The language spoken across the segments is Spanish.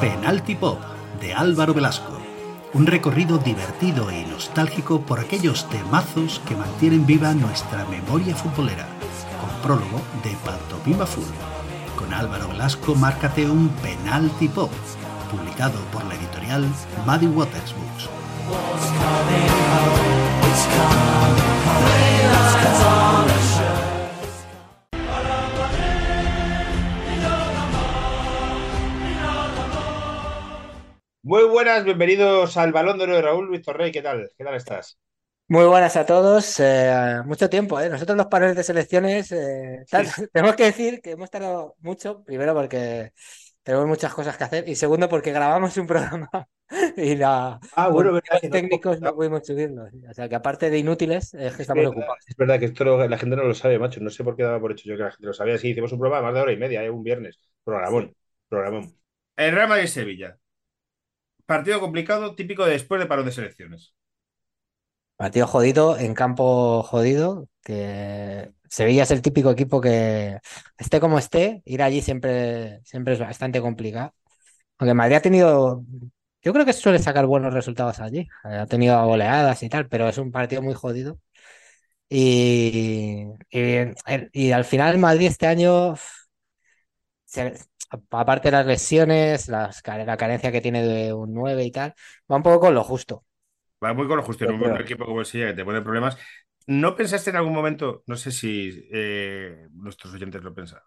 Penalty Pop de Álvaro Velasco. Un recorrido divertido e nostálgico por aquellos temazos que mantienen viva nuestra memoria futbolera. Con prólogo de Pantomima Full. Con Álvaro Velasco, márcate un Penalty Pop, publicado por la editorial Muddy Waters Books. Muy buenas, bienvenidos al Balón de Oro de Raúl Luis Torrey. ¿Qué tal? ¿Qué tal estás? Muy buenas a todos. eh, mucho tiempo, ¿eh? Nosotros los paneles de selecciones eh, tal- tenemos que decir que hemos tardado mucho, primero porque tenemos muchas cosas que hacer y segundo porque grabamos un programa y la, Ah, bueno, verdad motivos que no- técnicos no pudimos subirlo. O sea que aparte de inútiles, es que estamos Es ocupados. Es verdad que esto lo- la gente no lo sabe, macho. No sé por qué daba por hecho yo que la gente lo sabía. Sí, hicimos un programa más de hora y media, ¿eh? un viernes. Programón. Programón. El Real Madrid-Sevilla. Partido complicado, típico de después de parón de selecciones. Partido jodido, en campo jodido, que Sevilla es el típico equipo que esté como esté, ir allí siempre, siempre es bastante complicado. Aunque Madrid ha tenido, yo creo que suele sacar buenos resultados allí. Ha tenido goleadas y tal, pero es un partido muy jodido. Y, y, y al final Madrid este año, se- aparte de las lesiones, las, la carencia que tiene de un 9 y tal, va un poco con lo justo. Va muy con lo justo en un equipo como el Sevilla que te pone problemas. ¿No pensaste en algún momento, no sé si eh, nuestros oyentes lo pensaron,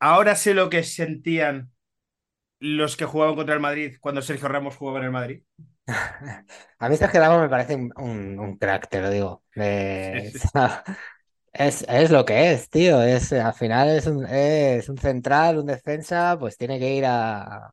ahora sé lo que sentían los que jugaban contra el Madrid cuando Sergio Ramos jugaba en el Madrid? A mí Sergio Ramos me parece un, un- un crack, te lo digo. Eh, Sí, sí. es, es lo que es, tío. Es, al final es un, es un central, un defensa, pues tiene que ir a, a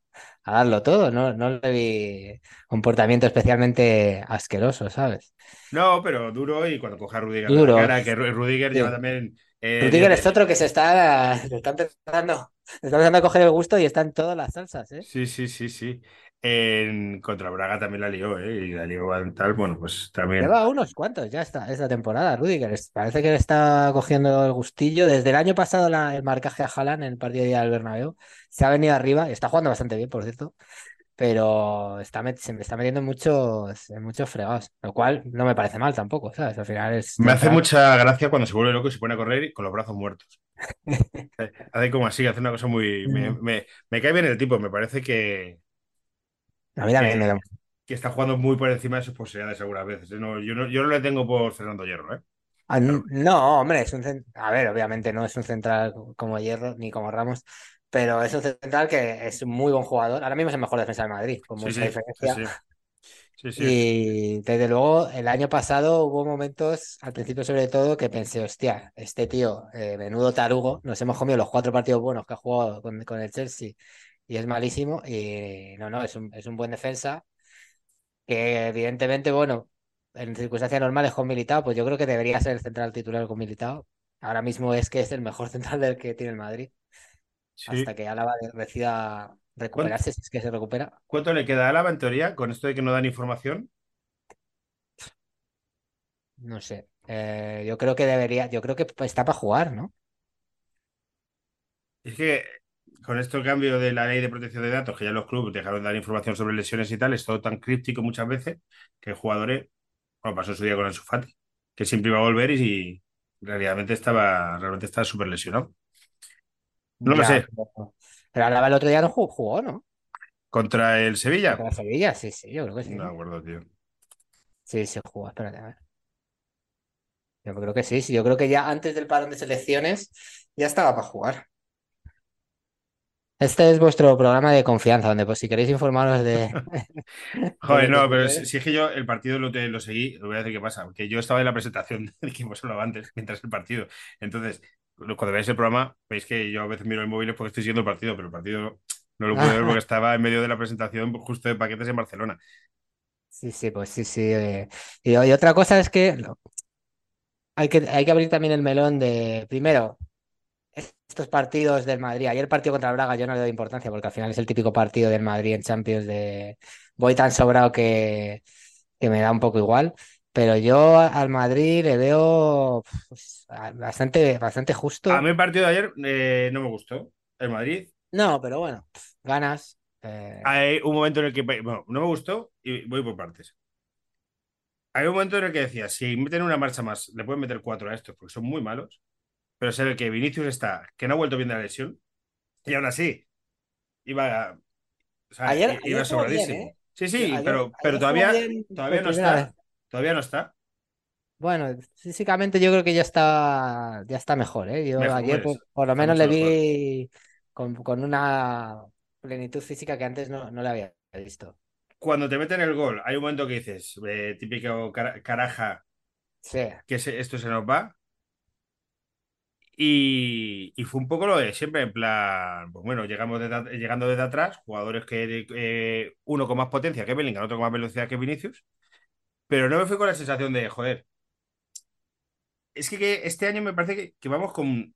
darlo todo. No, no le vi comportamiento especialmente asqueroso, ¿sabes? No, pero duro y cuando coja a Rudiger Duro. la cara, que Ru- Rudiger Sí. lleva también... eh, Rudiger es otro que se está, se está empezando, se está empezando a coger el gusto y está en todas las salsas, ¿eh? Sí, sí, sí, sí. En contra Braga también la lió, ¿eh? Y la lió en tal, bueno, pues también. Lleva unos cuantos ya esta, esta temporada, Rudiger. Parece que le está cogiendo el gustillo. Desde el año pasado la- el marcaje a Haaland en el partido de del Bernabéu se ha venido arriba y está jugando bastante bien, por cierto. Pero está met- se me está metiendo en muchos, en muchos fregados, lo cual no me parece mal tampoco, ¿sabes? Al final es Me hace mucha gracia cuando se vuelve loco y se pone a correr con los brazos muertos. Hace como así, hace una cosa muy. Me, me- me cae bien el tipo, me parece que, A mí también me da- que está jugando muy por encima de sus posibilidades algunas veces. ¿eh? No, yo, no, yo no le tengo por Fernando Hierro, ¿eh? Ah, No, hombre, es un A ver, obviamente no es un central como Hierro ni como Ramos, pero es un central que es un muy buen jugador. Ahora mismo es el mejor defensa del Madrid, con Sí, mucha sí, diferencia. sí, sí. Sí, sí. Y desde luego, el año pasado hubo momentos, al principio sobre todo, que pensé, hostia, este tío, eh, menudo tarugo, nos hemos comido los cuatro partidos buenos que ha jugado con, con el Chelsea y es malísimo. Y no, no, es un, es un buen defensa que evidentemente, bueno, en circunstancias normales con Militao, pues yo creo que debería ser el central titular con Militao. Ahora mismo es que es el mejor central del que tiene el Madrid, Sí. hasta que Álava decida recuperarse, si es que se recupera. ¿Cuánto le queda a Álava en teoría con esto de que no dan información? No sé. Eh, yo creo que debería, yo creo que está para jugar, ¿no? Es que con esto el cambio de la ley de protección de datos, que ya los clubes dejaron de dar información sobre lesiones y tal, es todo tan críptico muchas veces que el jugador, bueno, pasó su día con Ansu Fati, que siempre iba a volver y, y realmente estaba realmente estaba súper lesionado. No lo sé. Pero, pero Álava el otro día no jugó, jugó, ¿no? ¿Contra el Sevilla? Contra Sevilla, sí, sí, yo creo que sí. No me acuerdo, tío. Sí, sí jugó, espérate, a ver. Yo creo que sí, sí, yo creo que ya antes del parón de selecciones ya estaba para jugar. Este es vuestro programa de confianza, donde pues si queréis informaros de... Joder, no, que pero si, si es que yo el partido lo, seguí, lo voy a decir qué pasa, porque yo estaba en la presentación del equipo solo antes, mientras el partido. Entonces, cuando veáis el programa, veis que yo a veces miro el móvil porque estoy siguiendo el partido, pero el partido no lo pude ver porque estaba en medio de la presentación justo de paquetes en Barcelona. Sí, sí, pues sí, sí. eh. Y, y otra cosa es que hay que, hay que abrir también el melón de, primero, estos partidos del Madrid. Ayer el partido contra el Braga yo no le doy importancia porque al final es el típico partido del Madrid en Champions de voy tan sobrado que, que me da un poco igual. pero yo al Madrid le veo pues, bastante, bastante justo. A mí el partido de ayer eh, no me gustó. El Madrid. No, pero bueno, ganas. Eh. Hay un momento en el que, bueno, no me gustó y voy por partes. Hay un momento en el que decía, si meten una marcha más, le pueden meter cuatro a estos porque son muy malos, pero se ve que Vinicius está, que no ha vuelto bien de la lesión, y aún así iba, o sea, ayer, iba sobradísimo. ¿eh? Sí, sí, pero, pero todavía, todavía no está. Todavía no está. Bueno, físicamente yo creo que ya está, ya está mejor, ¿eh? Yo ayer por, lo menos le vi con, con, una plenitud física que antes no, no le había visto cuando te meten el gol, hay un momento que dices, eh, típico caraja, que esto se nos va. Y, fue un poco lo de siempre, en plan, pues bueno, llegamos llegando desde atrás, jugadores que eh, uno con más potencia que Bellingham, otro con más velocidad que Vinicius, pero no me fui con la sensación de, joder, es que, este año me parece que vamos con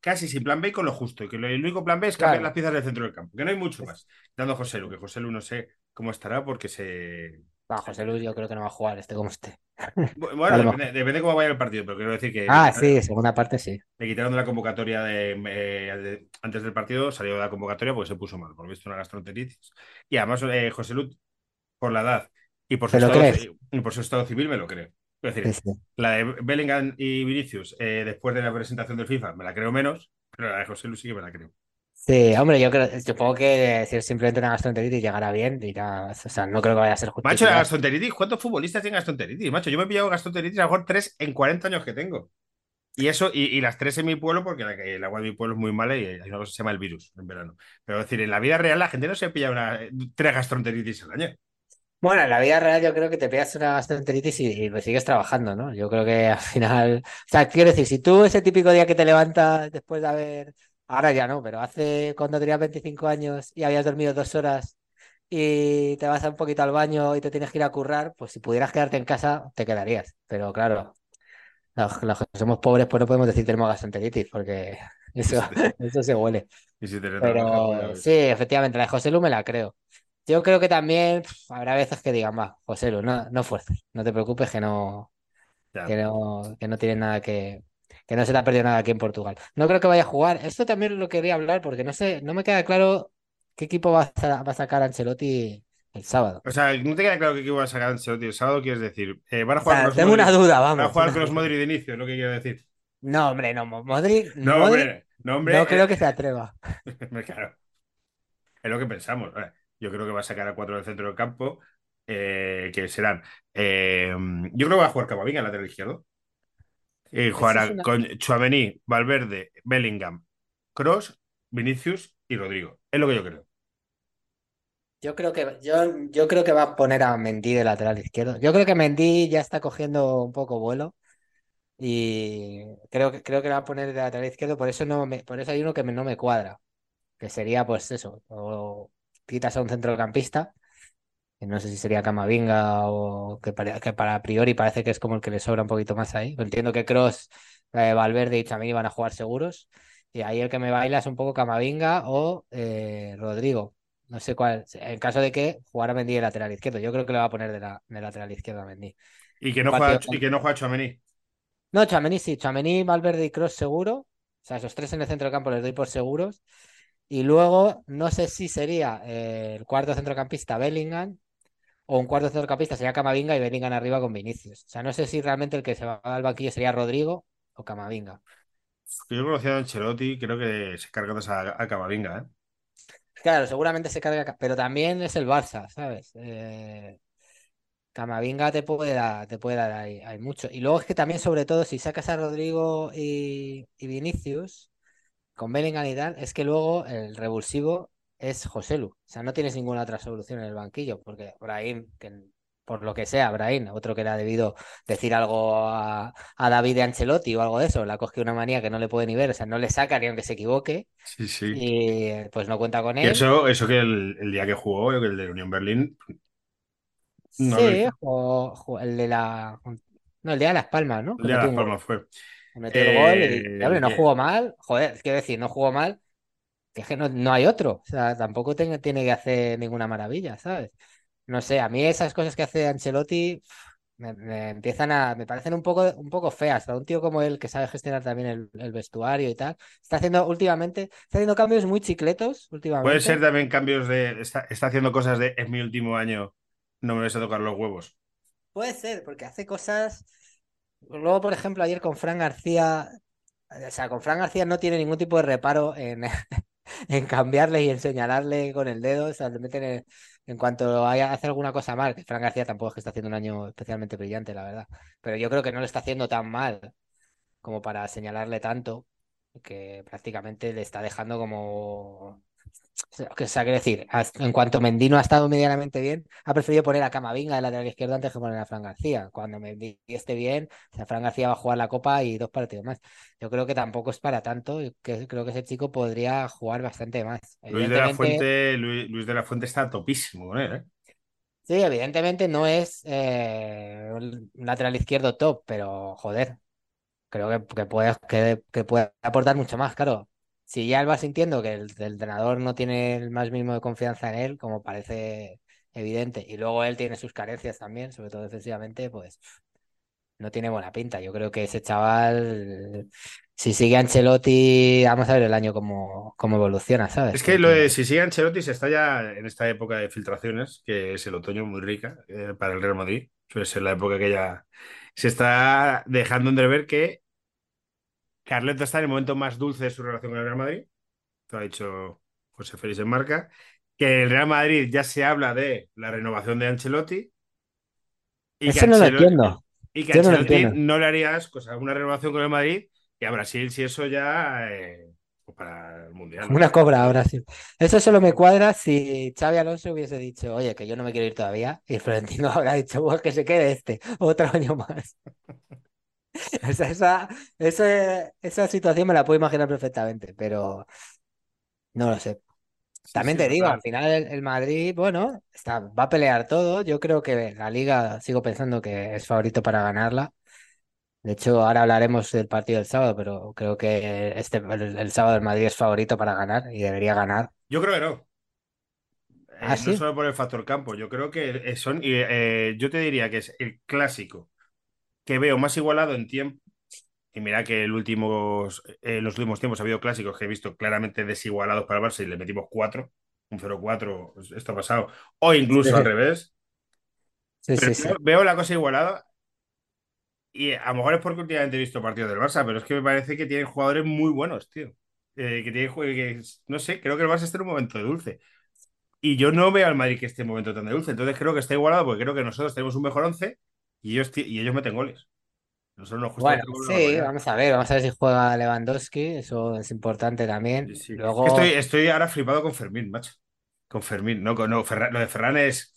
casi sin plan B y con lo justo. Y que el único plan B es cambiar las piezas del centro del campo. Que no hay mucho más. Dando a José Lu, que José Lu no sé cómo estará porque se. José Lu yo creo que no va a jugar, este como esté. Bueno, depende, de cómo vaya el partido, pero quiero decir que. Ah, sí, segunda parte sí. Le quitaron de la convocatoria de, antes del partido, salió de la convocatoria porque se puso mal, por visto una gastroenteritis. Y además, eh, José Lu, por la edad y por, su estado, y por su estado civil, me lo creo. Es decir, la de Bellingham y Vinicius eh, después de la presentación del FIFA me la creo menos, pero la de José Luis sí que me la creo. Sí, hombre, yo creo, supongo que si simplemente una gastroenteritis llegará bien, irá, o sea, no creo que vaya a ser justo. Macho, la gastroenteritis, ¿cuántos futbolistas tienen gastroenteritis? Macho, yo me he pillado gastroenteritis a lo mejor tres en 40 años que tengo. Y eso, y, las tres en mi pueblo, porque el agua de mi pueblo es muy mala y hay una cosa que se llama el virus en verano. Pero es decir, en la vida real la gente no se pilla una, tres gastroenteritis al año. Bueno, en la vida real yo creo que te pegas una gastroenteritis y, y pues sigues trabajando, ¿no? Yo creo que al final, o sea, quiero decir, si tú ese típico día que te levantas después de haber, ahora ya no, pero hace cuando tenías 25 años y habías dormido dos horas y te vas un poquito al baño y te tienes que ir a currar, pues si pudieras quedarte en casa, te quedarías. Pero claro, los, que somos pobres, pues no podemos decir tenemos gastroenteritis, porque eso, eso se huele. Pero sí, efectivamente, la de José Lu me la creo. Yo creo que también habrá veces que digan, va, José Lu, no, no fuerces, no te preocupes que no, que no, que no tiene nada que, que no se te ha perdido nada aquí en Portugal. No creo que vaya a jugar. Esto también lo quería hablar porque no sé, no me queda claro qué equipo va a, va a sacar Ancelotti el sábado. O sea, no te queda claro qué equipo va a sacar Ancelotti el sábado, quieres decir. Eh, van a jugar con los tengo una duda, vamos. Van a jugar con los Modric de inicio, es lo que quiero decir. No, hombre, no, Modric. No, hombre, no, hombre. No creo eh, que se atreva. claro. Es lo que pensamos. Yo creo que va a sacar a cuatro del centro del campo, eh, que serán. Eh, yo creo que va a jugar Camavinga en la lateral izquierdo. Y jugará con Chuamení, Valverde, Bellingham, Cross, Vinicius y Rodrigo. Es lo que yo creo. Yo creo que yo, yo creo que va a poner a Mendy de lateral izquierdo. Yo creo que Mendy ya está cogiendo un poco vuelo y creo que creo que va a poner de lateral izquierdo. Por eso no me, por eso hay uno que no me cuadra, que sería pues eso, o quitas a un centrocampista, no sé si sería Camavinga o que para, que para priori parece que es como el que le sobra un poquito más ahí. Entiendo que Cross, eh, Valverde y también van a jugar seguros. Y ahí el que me baila es un poco Camavinga o eh, Rodrigo. No sé cuál. En caso de que jugara Mendy de lateral izquierdo. Yo creo que le va a poner de, la, lateral izquierdo a Mendy. ¿Y que no, juega, y que no juega Chamení? No, Chamení sí. Chamení, Valverde y Cross seguro. O sea, esos tres en el centro del campo les doy por seguros. Y luego, no sé si sería eh, el cuarto centrocampista Bellingham o un cuarto centrocampista sería Camavinga y Bellingham arriba con Vinicius. O sea, no sé si realmente el que se va al banquillo sería Rodrigo o Camavinga. Yo conocía a Ancelotti, creo que se carga a, a Camavinga, ¿eh? Claro, seguramente se carga, pero también es el Barça, ¿sabes? Eh, Camavinga te puede dar, te puede dar ahí, hay mucho. Y luego es que también, sobre todo, si sacas a Rodrigo y, y Vinicius, con Bellingham y tal, es que luego el revulsivo es Joselu. O sea, no tienes ninguna otra solución en el banquillo, porque Brahim, que por lo que sea, Brahim, otro que le ha debido decir algo a, David de Ancelotti o algo de eso, le ha cogido una manía que no le puede ni ver, o sea, no le saca ni aunque se equivoque. Sí, sí. Y pues no cuenta con él. Y eso, eso que el, día que jugó, el de Unión Berlín. sí, o, el de la. No, el día de Las Palmas, ¿no? El día de Las Palmas fue metió el gol y, no eh, jugó mal. Joder, quiero decir, no jugó mal. Que es que no, hay otro. O sea, tampoco tiene, que hacer ninguna maravilla, ¿sabes? No sé, a mí esas cosas que hace Ancelotti me, empiezan a, me parecen un poco, un poco feas. Para un tío como él que sabe gestionar también el, vestuario y tal, está haciendo últimamente, está haciendo cambios muy chicletos últimamente. Puede ser también cambios de, está, haciendo cosas de, en mi último año, no me vais a tocar los huevos. Puede ser, porque hace cosas. Luego, por ejemplo, ayer con Fran García, o sea, con Fran García no tiene ningún tipo de reparo en, en cambiarle y en señalarle con el dedo, o sea, le meten en, cuanto haya, hace alguna cosa mal, que Fran García tampoco es que está haciendo un año especialmente brillante, la verdad, pero yo creo que no lo está haciendo tan mal como para señalarle tanto, que prácticamente le está dejando como o sea, quiero decir, en cuanto Mendino ha estado medianamente bien, ha preferido poner a Camavinga de lateral izquierdo antes que poner a Fran García. Cuando Mendy esté bien, o sea, Fran García va a jugar la Copa y dos partidos más. Yo creo que tampoco es para tanto, que creo que ese chico podría jugar bastante más. Luis de la Fuente, Luis, de la Fuente está topísimo con él, ¿eh? Sí, evidentemente no es eh, un lateral izquierdo top, pero joder, creo que, que, puede, que, que puede aportar mucho más, claro si ya él va sintiendo que el, entrenador no tiene el más mínimo de confianza en él, como parece evidente, y luego él tiene sus carencias también, sobre todo defensivamente, pues no tiene buena pinta. Yo creo que ese chaval, si sigue Ancelotti, vamos a ver el año cómo, cómo evoluciona, ¿sabes? Es que lo de si sigue Ancelotti se está ya en esta época de filtraciones, que es el otoño muy rica eh, para el Real Madrid. Suele ser la época que ya se está dejando entrever que Carleto está en el momento más dulce de su relación con el Real Madrid. Lo ha dicho José Félix en marca. Que el Real Madrid ya se habla de la renovación de Ancelotti. Y Eso que no lo entiendo. Y que Ancelotti no, le haría asco, una renovación con el Madrid. Y a Brasil, si eso ya. Eh, pues para el Mundial. Una cobra a Brasil. Eso solo me cuadra si Xavi Alonso hubiese dicho, oye, que yo no me quiero ir todavía. Y Florentino habrá dicho, pues que se quede este, otro año más. esa, esa, esa, situación me la puedo imaginar perfectamente, pero no lo sé. También te digo, al final el, Madrid, bueno, está, va a pelear todo. Yo creo que la liga sigo pensando que es favorito para ganarla. De hecho, ahora hablaremos del partido del sábado, pero creo que este el, sábado el Madrid es favorito para ganar y debería ganar. Yo creo que no. ¿Ah, eh, no solo por el factor campo, yo creo que son, eh, yo te diría que es el clásico que veo más igualado en tiempo. Y mira que el últimos, en los últimos tiempos ha habido clásicos que he visto claramente desigualados para el Barça y le metimos 4, un 0-4, esto ha pasado, o incluso al revés. Sí, sí, veo, la cosa igualada y a lo mejor es porque últimamente he visto partidos del Barça, pero es que me parece que tienen jugadores muy buenos, tío. Eh, que tienen que, no sé, creo que el Barça está en un momento de dulce. Y yo no veo al Madrid que esté en un momento tan de dulce. Entonces creo que está igualado porque creo que nosotros tenemos un mejor 11 y ellos, y ellos meten goles. Nosotros bueno, sí, vamos a ver, vamos a ver si juega Lewandowski, eso es importante también. Luego... Estoy, estoy ahora flipado con Fermín, macho. Con Fermín, no, no lo de Ferran es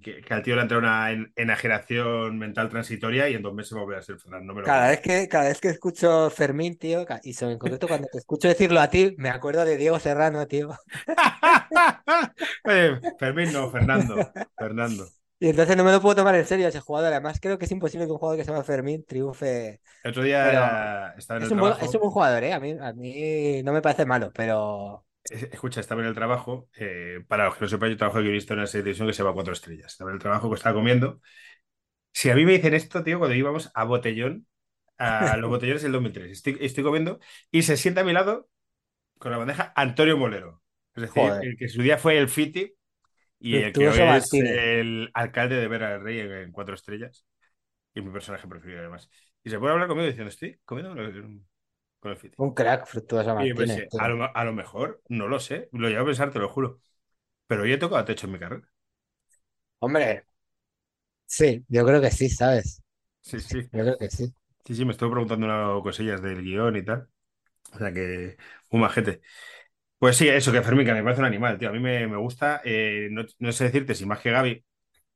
que, al tío le entra una enajenación mental transitoria y en dos meses va a volver a ser Ferran. cada, vez que, cada vez que escucho Fermín, tío, y sobre en concreto cuando te escucho decirlo a ti, me acuerdo de Diego Serrano, tío. Fermín no, Fernando. Fernando. Y entonces no me lo puedo tomar en serio ese jugador. Además, creo que es imposible que un jugador que se llama Fermín triunfe. El otro día estaba en es el un trabajo. es un buen jugador, ¿eh? A mí, a mí no me parece malo, pero. Escucha, estaba en el trabajo. Eh, para los que no sepan, yo trabajo de guionista en una serie de televisión que se llama Cuatro Estrellas. Estaba en el trabajo que estaba comiendo. Si a mí me dicen esto, tío, cuando íbamos a Botellón, a los botellones del 2003, estoy, estoy comiendo y se sienta a mi lado con la bandeja Antonio Molero. Es decir, el que su día fue el Fiti y el que es el alcalde de Vera del Rey en, Cuatro Estrellas. Y mi personaje preferido, además. Y se puede hablar conmigo diciendo, estoy comiendo con el Fiti. Un crack, Fructuoso Martínez. a, lo, a, lo, mejor, no lo sé, lo llevo a pensar, te lo juro. Pero hoy he tocado techo en mi carrera. Hombre, sí, yo creo que sí, ¿sabes? Sí, sí. Yo creo que sí. Sí, sí, me estoy preguntando unas cosillas del guion y tal. O sea que, un majete. Pues sí, eso, que Fermín, que me parece un animal, tío. A mí me, gusta. Eh, no, sé decirte si más que Gaby.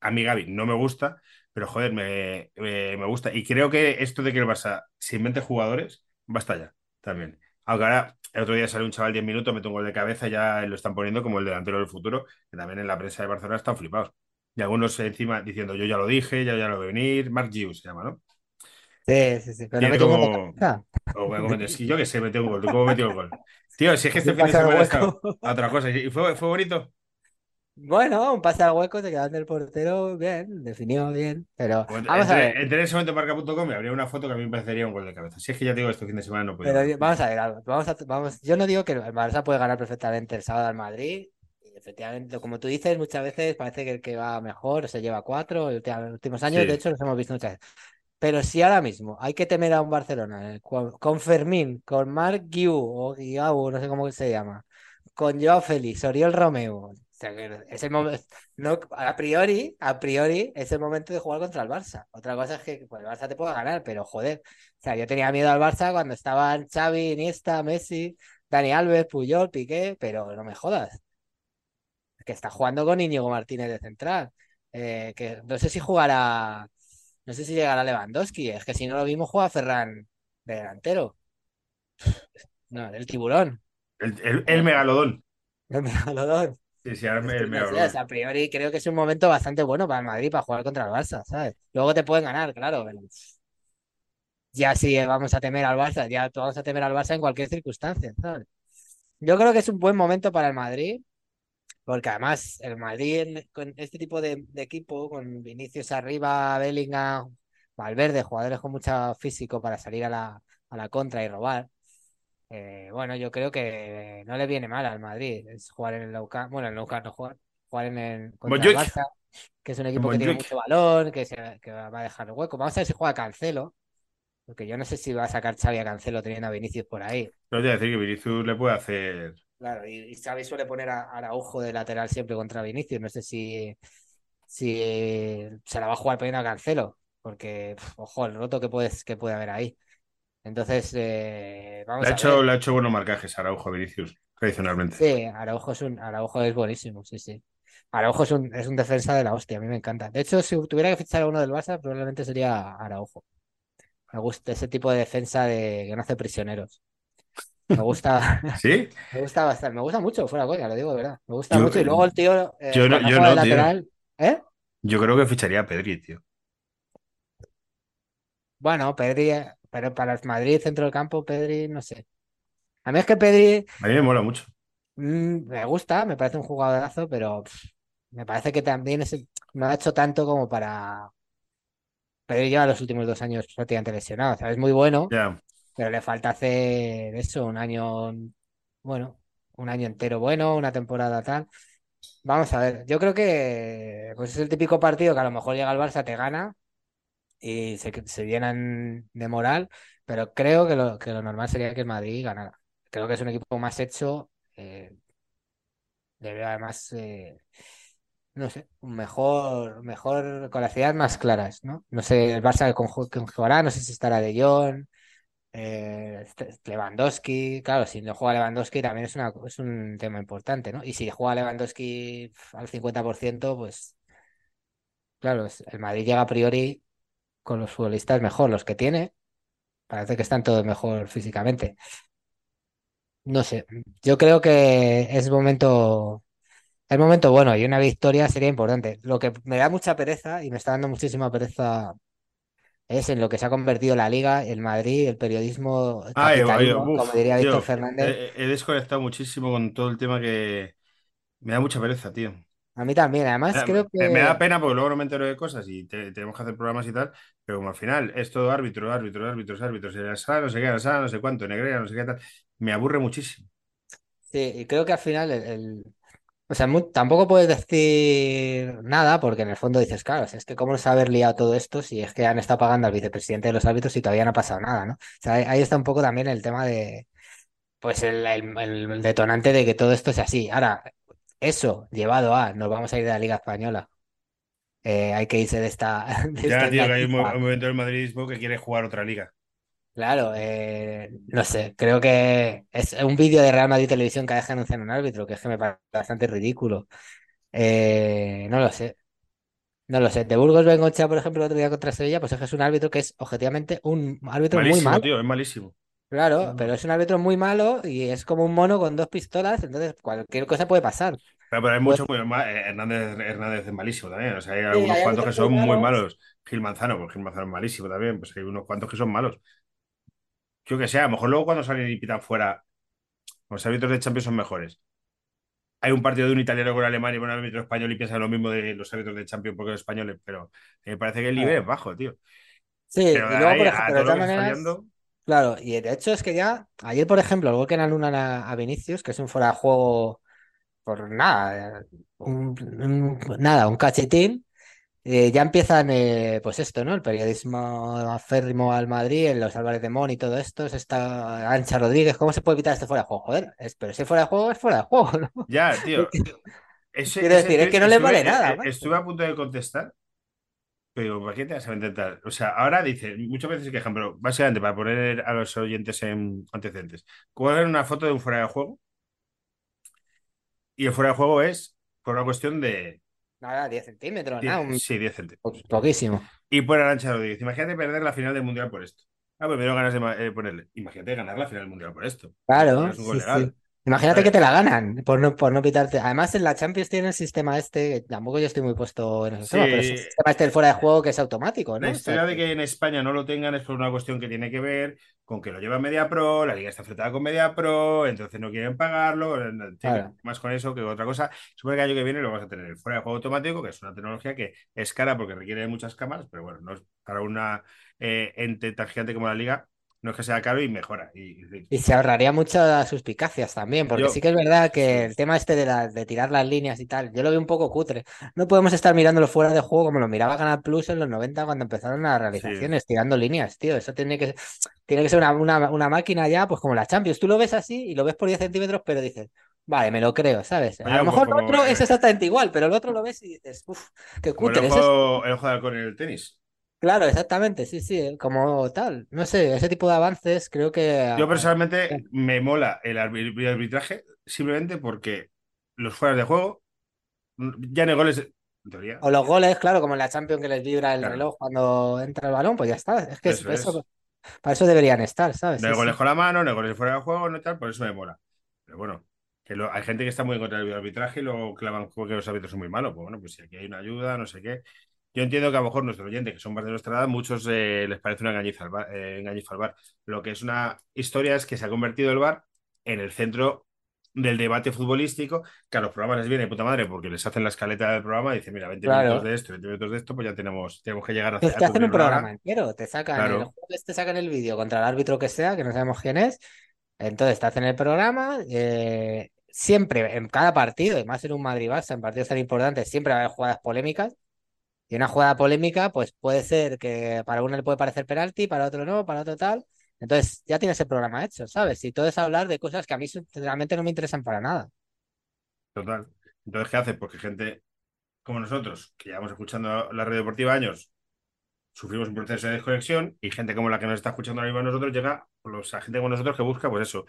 A mí Gaby no me gusta, pero joder, me, me, gusta. Y creo que esto de que el Barça se invente jugadores, basta ya, también. Aunque ahora, el otro día sale un chaval 10 minutos, mete un gol de cabeza, ya lo están poniendo como el delantero del futuro, que también en la prensa de Barcelona están flipados. Y algunos encima diciendo, yo ya lo dije, ya, ya lo voy a venir. Mark Hughes se llama, ¿no? Sí, sí, sí. Pero me como... es que yo que sé, metió un gol. ¿Cómo metió el gol? Tío, si es que este fin de semana otra cosa. ¿Y fue, fue bonito? Bueno, un pase al hueco, se queda el portero, bien, definió bien, pero Bueno, vamos a Entré, ver, entré en ese momento en marca.com habría una foto que a mí me parecería un gol de cabeza. Si es que ya te digo, este fin de semana no puedo. pero vamos a ver algo, vamos a, vamos, yo no digo que el Barça puede ganar perfectamente el sábado al Madrid, y efectivamente, como tú dices, muchas veces parece que el que va mejor se lleva cuatro, en los últimos años, Sí. de hecho, los hemos visto muchas veces. Pero si ahora mismo hay que temer a un Barcelona eh, con, Fermín, con Marc Guiu o Guiau, no sé cómo se llama, con Joao Félix, Oriol Romeu, o sea, que es el momento, a priori, a priori es el momento de jugar contra el Barça. Otra cosa es que pues, el Barça te pueda ganar, pero joder, o sea, yo tenía miedo al Barça cuando estaban Xavi, Iniesta, Messi, Dani Alves, Puyol, Piqué, pero no me jodas, que está jugando con Íñigo Martínez de central, eh, que no sé si jugará. No sé si llegará Lewandowski. Es que si no lo vimos, juega Ferran de delantero. No, el tiburón. El, el- el megalodón. El megalodón. Sí, sí, el sé, megalodón. a priori creo que es un momento bastante bueno para el Madrid para jugar contra el Barça, ¿sabes? Luego te pueden ganar, claro. pero Ya si vamos a temer al Barça, ya vamos a temer al Barça en cualquier circunstancia, ¿sabes? Yo creo que es un buen momento para el Madrid, porque además el Madrid con este tipo de, de equipo, con Vinicius arriba, Bellingham, Valverde, jugadores con mucho físico para salir a la, a la contra y robar. eh, bueno, yo creo que no le viene mal al Madrid. Es jugar en el Camp, bueno, en el no jugar, jugar en el contra el Montjuic. Barça, que es un equipo que tiene mucho balón, que, se, que va a dejar el hueco. Vamos a ver si juega Cancelo, porque yo no sé si va a sacar Xavi a Cancelo teniendo a Vinicius por ahí. Pero te voy a decir que Vinicius le puede hacer. Claro, y, y Xavi suele poner a Araujo de lateral siempre contra Vinicius. No sé si, si se la va a jugar poniendo a Cancelo, porque, ojo, el roto que, puedes, que puede haber ahí. Entonces, eh, vamos Le ha a hecho, ver. le ha hecho buenos marcajes a Araujo Vinicius, tradicionalmente. Sí, Araujo es un, Araujo es buenísimo, sí, sí. Araujo es un, es un defensa de la hostia, a mí me encanta. De hecho, si tuviera que fichar a uno del Barça, probablemente sería Araujo. Me gusta ese tipo de defensa de que no hace prisioneros. Me gusta, ¿Sí? me gusta bastante, me gusta mucho, fuera coña, lo digo de verdad. Me gusta Yo- mucho. Y luego el tío, eh, yo no- yo tío. lateral, ¿eh? Yo creo que ficharía a Pedri, tío. Bueno, Pedri, eh, pero para el Madrid, centro del campo, Pedri, no sé. A mí es que Pedri A mí me mola mucho. mm, me gusta, me parece un jugadorazo, pero pff, me parece que también es, no ha hecho tanto como para. Pedri lleva los últimos dos años prácticamente lesionado, o sea, es muy bueno, Ya. Pero le falta hacer eso, un año, bueno, un año entero bueno, una temporada tal. Vamos a ver, yo creo que pues es el típico partido que a lo mejor llega al Barça, te gana y se, se llenan de moral, pero creo que lo, que lo normal sería que el Madrid ganara. Creo que es un equipo más hecho, eh, veo además, eh, no sé, mejor, mejor, con las ideas más claras, ¿no? No sé, el Barça con, con jugará, no sé si estará De Jong, eh, este- Lewandowski, claro, si no juega Lewandowski también es, es un tema importante, ¿no? Y si juega Lewandowski al 50%, pues claro, el Madrid llega a priori con los futbolistas mejor, los que tiene, parece que están todos mejor físicamente. No sé, yo creo que es momento, es momento bueno y una victoria sería importante. Lo que me da mucha pereza y me está dando muchísima pereza es en lo que se ha convertido la liga, el Madrid, el periodismo Ay, ay, capitalino, uf, como diría Víctor Fernández. he, he desconectado muchísimo con todo el tema que me da mucha pereza, tío. A mí también, además Me, creo me- me da que pena porque luego no me entero de cosas y te- tenemos que hacer programas y tal, pero como al final es todo árbitro, árbitro, árbitros, árbitros, la sala no sé qué, la sala no sé cuánto, Negrea, no sé qué tal, me aburre muchísimo. sí, y creo que al final el, el- o sea, tampoco puedes decir nada porque en el fondo dices, claro, es que cómo no se haber liado todo esto si es que han estado pagando al vicepresidente de los árbitros y todavía no ha pasado nada, ¿no? O sea, ahí, está un poco también el tema de, pues el, el- el detonante de que todo esto sea así. Ahora, eso llevado a, nos vamos a ir de la Liga Española. Eh, hay que irse de esta, de Ya, esta tío, que hay un, mo- engañifa. un momento del madridismo que quiere jugar otra liga. Claro, eh, no sé, creo que es un vídeo de Real Madrid Televisión que deja anunciar un árbitro, que es que me parece bastante ridículo. Eh, no lo sé, no lo sé. De Burgos Bengochea, por ejemplo, el otro día contra Sevilla, pues es que es un árbitro que es objetivamente un árbitro muy Malísimo, malo. tío, es malísimo. Claro, pero es un árbitro muy malo y es como un mono con dos pistolas, entonces cualquier cosa puede pasar. Pero, pero hay Pues mucho muy mal. eh, Hernández, Hernández es malísimo también. O sea, hay sí, algunos hay cuantos que son muy malos. Gil Manzano, pues Gil Manzano es malísimo también. Pues hay unos cuantos que son malos. Yo que sé, a lo mejor luego cuando salen y pitan fuera, los árbitros de Champions son mejores. hay un partido de un italiano con Alemania y con un árbitro español y piensan lo mismo de los árbitros de Champions porque son españoles, pero me parece que el nivel es bajo, tío. Sí, Pero y luego, ahí por ejemplo, de maneras, fallando, claro, y de hecho es que ya, ayer, por ejemplo, el gol que anulan a, a Vinicius, que es un fuera de juego por nada, un, un- nada, un cachetín, eh, ya empiezan, eh, pues esto, ¿no? El periodismo aférrimo al Madrid, en los Álvarez de Mon y todo esto, se está Ancha Rodríguez, ¿cómo se puede evitar este fuera de juego? Joder, es, pero si fuera de juego es fuera de juego, ¿no? ya, tío. Ese, Quiero ese decir, es que no estuve, vale eh, nada, estuve a punto de contestar, pero ¿para qué te vas a intentar? O sea, ahora dice, muchas veces quejan, pero básicamente para poner a los oyentes en antecedentes, cuelgan una foto de un fuera de juego y el fuera de juego es por una cuestión de Nada, 10 centímetros, die- nada, un- sí, 10 centímetros. po- poquísimo. Y por Arancha Rodríguez, imagínate perder la final del Mundial por esto. Ah, pues me dio ganas de eh, ponerle. Imagínate ganar la final del Mundial por esto. Claro, Es un gol sí, legal. sí. Imagínate que te la ganan por no, por no pitarte. Además, en la Champions tiene el sistema este, que tampoco yo estoy muy puesto en esos temas, pero es el Sí, sistema este del fuera de juego que es automático, La ¿no? O sea, historia de que- en España no lo tengan es por una cuestión que tiene que ver con que lo lleva Media Pro, la liga está fletada con Media Pro, entonces no quieren pagarlo, Claro. más con eso que otra cosa. Supongo que el año que viene lo vamos a tener el fuera de juego automático, que es una tecnología que es cara porque requiere de muchas cámaras, pero bueno, no es para una eh, ente tan gigante como la liga, no es que sea caro y mejora. Y, y- Y se ahorraría muchas suspicacias también, porque Yo- sí que es verdad que el tema este de, la- de tirar las líneas y tal, yo lo veo un poco cutre. No podemos estar mirándolo fuera de juego como lo miraba Canal Plus en los 90 cuando empezaron las realizaciones, tirando líneas, tío. Eso tiene que, tiene que ser una, una- una máquina ya, pues como la Champions. Tú lo ves así y lo ves por 10 centímetros, pero dices, vale, me lo creo, ¿sabes? Oye, A lo pues mejor lo como, otro eh, es exactamente igual, pero el otro lo ves y dices, uff, qué como el cutre. Eso es- ojo, el ojo de halcón en el tenis. Claro, exactamente, sí, sí, como tal. No sé, ese tipo de avances creo que... Yo ah, personalmente me mola el arbit- el arbitraje simplemente porque los fueras de juego, ya en el goles, teoría, O los goles, claro, como en la Champions que les vibra el Claro. reloj cuando entra el balón, pues ya está. Es que es- Eso eso, es. para eso deberían estar, ¿sabes? No hay Sí, goles sí. con la mano, no hay goles fuera de juego, no tal, por eso me mola. Pero bueno, que lo- hay gente que está muy en contra del arbitraje y lo clavan como que los árbitros son muy malos. Pues bueno, pues si aquí hay una ayuda, no sé qué. Yo entiendo que a lo mejor nuestros oyentes, que son más de nuestra edad, muchos eh, les parece una engañifa al bar, eh, engañifa al bar. Lo que es una historia es que se ha convertido el bar en el centro del debate futbolístico, que a los programas les viene de puta madre porque les hacen la escaleta del programa y dicen, mira, 20 Claro. minutos de esto, 20 minutos de esto, pues ya tenemos, tenemos que llegar a, Es a que hacen un programa entero, te sacan Claro. el jueves, te sacan el vídeo contra el árbitro que sea, que no sabemos quién es. Entonces te hacen el programa. eh, siempre, en cada partido, y más en un Madrid-Barça, en partidos tan importantes, siempre va a haber jugadas polémicas. Y una jugada polémica, pues puede ser que para uno le puede parecer penalti, para otro no, para otro tal. Entonces ya tienes el programa hecho, ¿sabes? Y todo es hablar de cosas que a mí realmente no me interesan para nada. Total. Entonces, ¿qué hace? Porque gente como nosotros, que llevamos escuchando la red deportiva años, sufrimos un proceso de desconexión y gente como la que nos está escuchando ahora mismo a nosotros llega, pues, a gente como nosotros que busca, pues eso,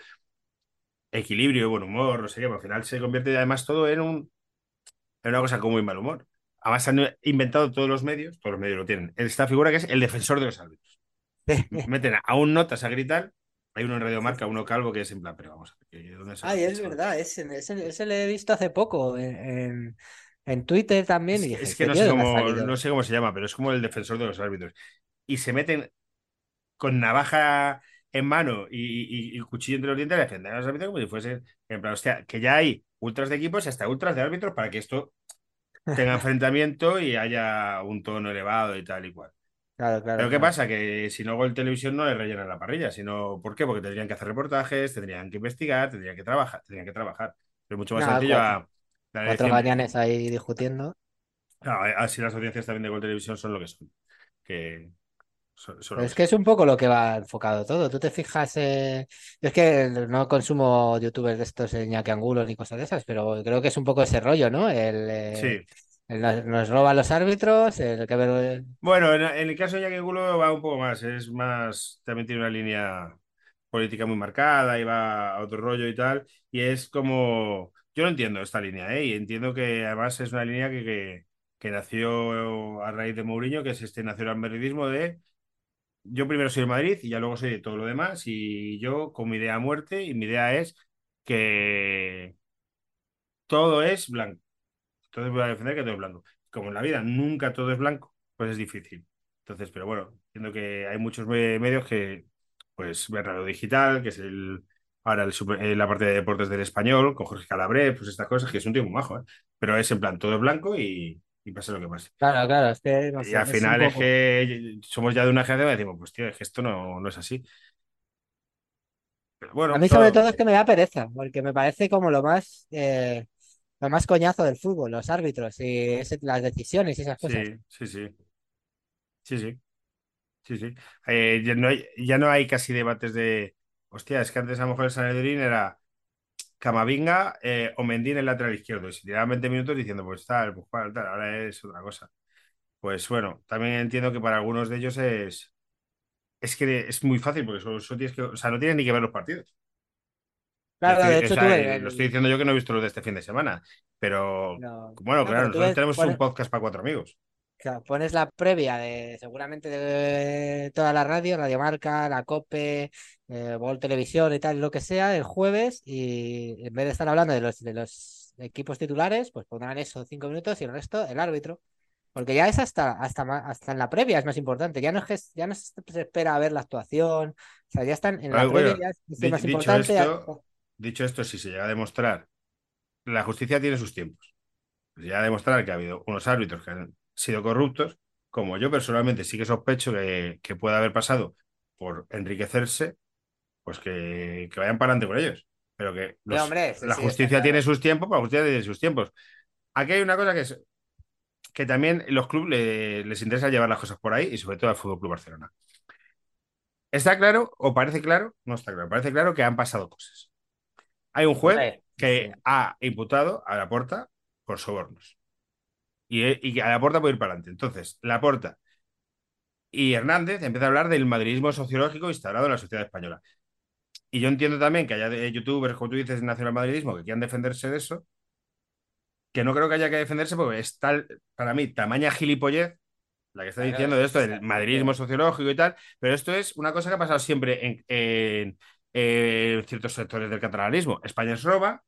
equilibrio, buen humor, no sé qué, pero al final se convierte además todo en, en una cosa con muy mal humor. Además han inventado todos los medios, todos los medios lo tienen, esta figura que es el defensor de los árbitros. Meten a un notas a gritar, hay uno en Radio Marca, uno calvo que es en plan, pero vamos a ver, ¿de ¿dónde se Ay, es verdad, ese, ese, ese lo he visto hace poco en, en, en Twitter también. Es, y dije, es que ¿este no sé, cómo, no sé cómo se llama, pero es como el defensor de los árbitros. Y se meten con navaja en mano y, y- y cuchillo entre los dientes a defender a los árbitros como si fuese, en plan, hostia, que ya hay ultras de equipos y hasta ultras de árbitros para que esto tenga enfrentamiento y haya un tono elevado y tal y cual. Claro, claro, Pero ¿qué claro. pasa? Que si no hago el televisión no le rellenan la parrilla, sino ¿por qué? Porque tendrían que hacer reportajes, tendrían que investigar, tendrían que trabajar, tendrían que trabajar. Pero es mucho más Nada, sencillo cuatro. a Cuatro gañanes ahí discutiendo. Claro, así las audiencias también de Gol Televisión son lo que son. Que es que que es un poco lo que va enfocado todo. Tú te fijas, eh, es que no consumo youtubers de estos en Iñaki Angulo ni cosas de esas, pero creo que es un poco ese rollo, ¿no? El, eh. Sí. el nos, roban los árbitros, el que ver- Bueno, en, en el caso de Iñaki Angulo va un poco más. Es más, también tiene una línea política muy marcada y va a otro rollo y tal. Y es como. Yo no entiendo esta línea, ¿eh? Y entiendo que además es una línea que, que, que nació a raíz de Mourinho, que es este nacionalmadridismo de yo primero soy de Madrid y ya luego soy de todo lo demás. Y yo con mi idea a muerte, y mi idea es que todo es blanco. Entonces voy a defender que todo es blanco. Como en la vida nunca todo es blanco, pues es difícil. Entonces, pero bueno, entiendo que hay muchos me- medios que, pues, ver Digital, que es el ahora eh, la parte de deportes del español, con Jorge Calabré, pues estas cosas, que es un tío muy majo, ¿eh? Pero es en plan, todo es blanco y, y pase lo que pase. Claro, claro, es que no Y sé, al final es poco- que somos ya de una generación y decimos, pues tío, es que esto no, no es así. Pero bueno, A mí sobre todo- todo es que me da pereza, porque me parece como lo más, eh, lo más coñazo del fútbol, los árbitros y ese- las decisiones y esas cosas. Sí, sí, sí. Sí, sí. Sí, sí. Eh, ya no hay, ya no hay casi debates de. Hostia, es que antes a lo mejor el Sanedrín era Camavinga eh, o Mendy en el lateral izquierdo. Y se tiraban 20 minutos diciendo, pues tal, pues cual, tal. Ahora es otra cosa. Pues bueno, también entiendo que para algunos de ellos es. Es que es muy fácil porque solo, solo tienes que. O sea, no tienes ni que ver los partidos. Claro, Estoy- de o hecho sea, tú eh, lo estoy diciendo yo que no he visto los de este fin de semana. Pero no, bueno, no, claro, pero nosotros tenemos un podcast para cuatro amigos. Claro, pones la previa de seguramente de toda la radio, Radio Marca, la COPE, eh, Televisión y tal, lo que sea, el jueves, y en vez de estar hablando de los, de los equipos titulares, pues pondrán eso cinco minutos y el resto el árbitro. Porque ya es hasta, hasta, hasta en la previa es más importante. Ya no es que ya no se espera a ver la actuación. O sea, ya están en la Ah, previa, bueno, ya es, es di- más dicho importante. esto, Dicho esto, si se llega a demostrar, la justicia tiene sus tiempos. Se llega a demostrar que ha habido unos árbitros que han sido corruptos, como yo personalmente sí que sospecho que, que puede haber pasado por enriquecerse, pues que, que vayan para adelante con ellos. Pero que los- hombre, sí, la sí, justicia tiene sus tiempos, la justicia tiene sus tiempos. Aquí hay una cosa que es que también los clubes le- les interesa llevar las cosas por ahí y sobre todo al Fútbol Club Barcelona. ¿Está claro o parece claro? No está claro. Parece claro que han pasado cosas. Hay un juez que ha imputado a Laporta por sobornos. Y, y a Laporta puede ir para adelante. Entonces, Laporta y Hernández empiezan a hablar del madridismo sociológico instalado en la sociedad española. Y yo entiendo también que haya youtubers, como tú dices, nacional madridismo, que quieran defenderse de eso, que no creo que haya que defenderse porque es tal, para mí, tamaña gilipollez la que está diciendo de esto, es- del madridismo sociológico y tal, pero esto es una cosa que ha pasado siempre en, en- en ciertos sectores del catalanismo. España es roba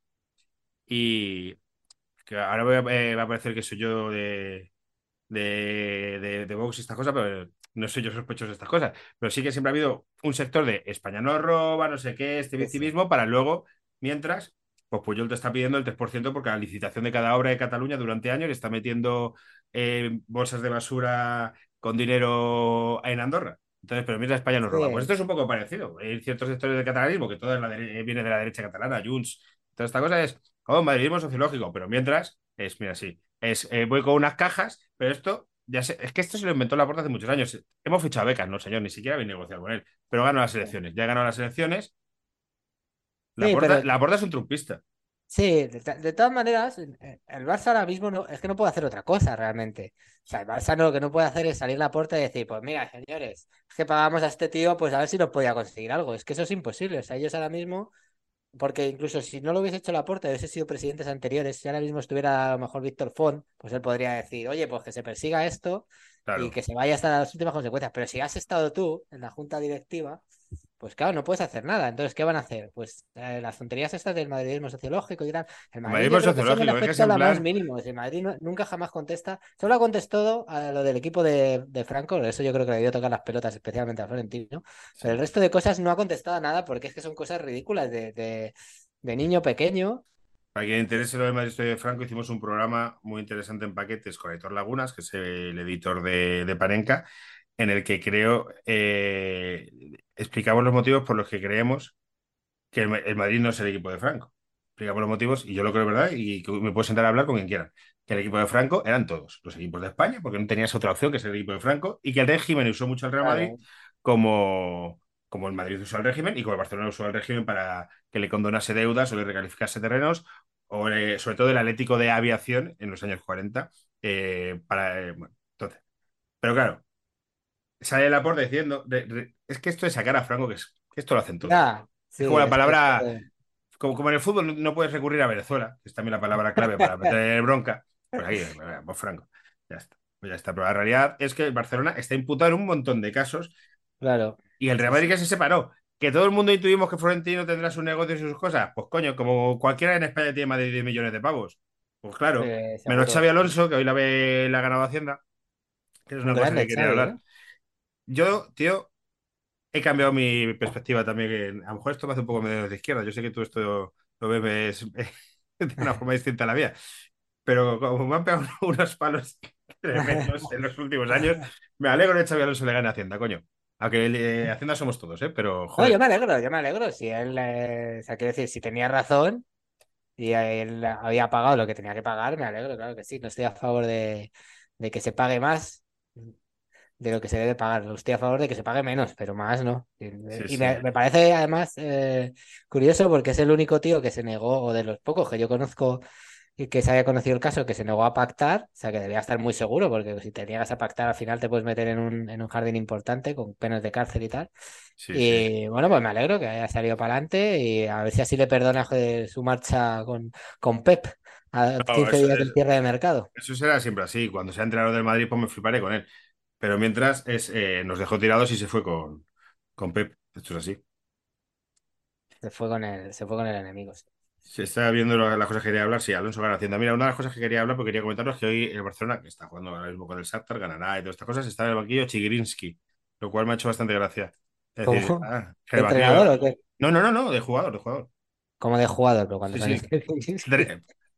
y que ahora voy a- eh, va a parecer que soy yo de, de, de, de Vox y estas cosas, pero no soy yo sospechoso de estas cosas. Pero sí que siempre ha habido un sector de España no roba, no sé qué, este sí. victimismo, para luego, mientras, pues Puyol te está pidiendo el 3% porque la licitación de cada obra de Cataluña durante años le está metiendo eh, bolsas de basura con dinero en Andorra. Entonces, pero mira, España no roba. Sí. Pues esto es un poco parecido. Hay ciertos sectores del catalanismo que todo es la viene de la derecha catalana, Junts. Toda esta cosa es como madridismo sociológico, pero mientras es, mira, sí, es eh, voy con unas cajas, pero esto ya sé, es que esto se lo inventó la puerta hace muchos años. Hemos fichado becas, no señor, ni siquiera habéis negociado con él, pero ganó las elecciones. Ya ganó las elecciones. La Sí, Porta, pero- la Porta es un trumpista. Sí, de, todas maneras, eh, el Barça ahora mismo no, es que no puede hacer otra cosa realmente. O sea, el Barça no, lo que no puede hacer es salir a la puerta y decir, pues mira, señores, es que pagamos a este tío, pues a ver si nos podía conseguir algo. Es que eso es imposible. O sea, ellos ahora mismo, porque incluso si no lo hubiese hecho la puerta, hubiese sido presidentes anteriores, si ahora mismo estuviera a lo mejor Víctor Font, pues él podría decir, oye, pues que se persiga esto Claro. y que se vaya hasta las últimas consecuencias. Pero si has estado tú en la junta directiva, pues claro, no puedes hacer nada. Entonces, ¿qué van a hacer? Pues eh, las tonterías estas del madridismo sociológico y tal. El Madrid madridismo sociológico, es que es en a la más plan- mínimo. El Madrid no- nunca jamás contesta. Solo ha contestado a lo del equipo de, de Franco, eso yo creo que le debió tocar las pelotas, especialmente a Florentino. Pero el resto de cosas no ha contestado a nada porque es que son cosas ridículas de, de, de niño pequeño. Para quien interese lo del Madrid de Franco, hicimos un programa muy interesante en paquetes con Héctor Lagunas, que es el editor de, de Panenka, en el que creo eh, explicamos los motivos por los que creemos que el, el Madrid no es el equipo de Franco. Explicamos los motivos, y yo lo creo verdad, y me puedo sentar a hablar con quien quiera. Que el equipo de Franco eran todos, los equipos de España, porque no tenías otra opción que ser el equipo de Franco, y que el régimen usó mucho al Real Claro. Madrid como, como el Madrid usó el régimen y como el Barcelona usó el régimen para que le condonase deudas o le recalificase terrenos, o sobre todo el Atlético de Aviación en los años 40. eh, para, eh, bueno, entonces. Pero claro, sale Laporte diciendo, de- de- es que esto de sacar a Franco, que, es, que esto lo hacen todos. Sí, como la es que palabra- Como, como en el fútbol no- puedes recurrir a Venezuela, que es también la palabra clave para meter bronca, pues aquí, pues Franco, ya está. Pues ya está. Pero la realidad es que el Barcelona está imputado en un montón de casos Claro. y el Real Madrid que se separó. Que todo el mundo intuimos que Florentino tendrá su negocio y sus cosas. Pues coño, como cualquiera en España tiene más de 10 millones de pavos. Pues claro, Sí, menos. Xavi Alonso, que hoy la, ve, la ganado Hacienda, que es una Un cosa que quería hablar. ¿eh? Yo, tío, he cambiado mi perspectiva también. a lo mejor esto me hace un poco medio de izquierda. Yo sé que tú esto lo ves de una forma distinta a la mía. Pero como me han pegado unos palos tremendos en los últimos años, me alegro de que Xabi Alonso le gane a Hacienda, coño. Aunque eh, Hacienda somos todos, ¿eh? Pero, No, joder. yo me alegro, yo me alegro. Si él, eh, o sea, quiero decir, si tenía razón y él había pagado lo que tenía que pagar, me alegro, claro que sí. No estoy a favor de, de que se pague más de lo que se debe pagar. Estoy a favor de que se pague menos, pero más no. Y, y sí. me, me parece además eh, curioso porque es el único tío que se negó, o de los pocos que yo conozco y que se había conocido el caso, que se negó a pactar, o sea que debía estar muy seguro, porque si te niegas a pactar al final te puedes meter en un, en un jardín importante con penas de cárcel y tal. Sí, y bueno, pues me alegro que haya salido para adelante y a ver si así le perdona su marcha con, con Pep a No, 15 eso, días del cierre de mercado. eso será siempre así. Cuando sea entrenador del Madrid, pues me fliparé con él. Pero mientras es, eh, nos dejó tirados y se fue con, con Pep. Esto es así. Se fue con el, se fue con el enemigo. sí. Se está viendo las cosas que quería hablar. Sí, Alonso gana Hacienda. Mira, una de las cosas que quería hablar, porque quería comentaros que hoy el Barcelona, que está jugando ahora mismo con el Shakhtar, ganará y todas estas cosas, está en el banquillo Chigrinsky, lo cual me ha hecho bastante gracia. Es decir, ¿Cómo? ah, ¿De entrenador o qué? No, no, no, no, de jugador, de jugador. Como de jugador, pero cuando Sí, sí.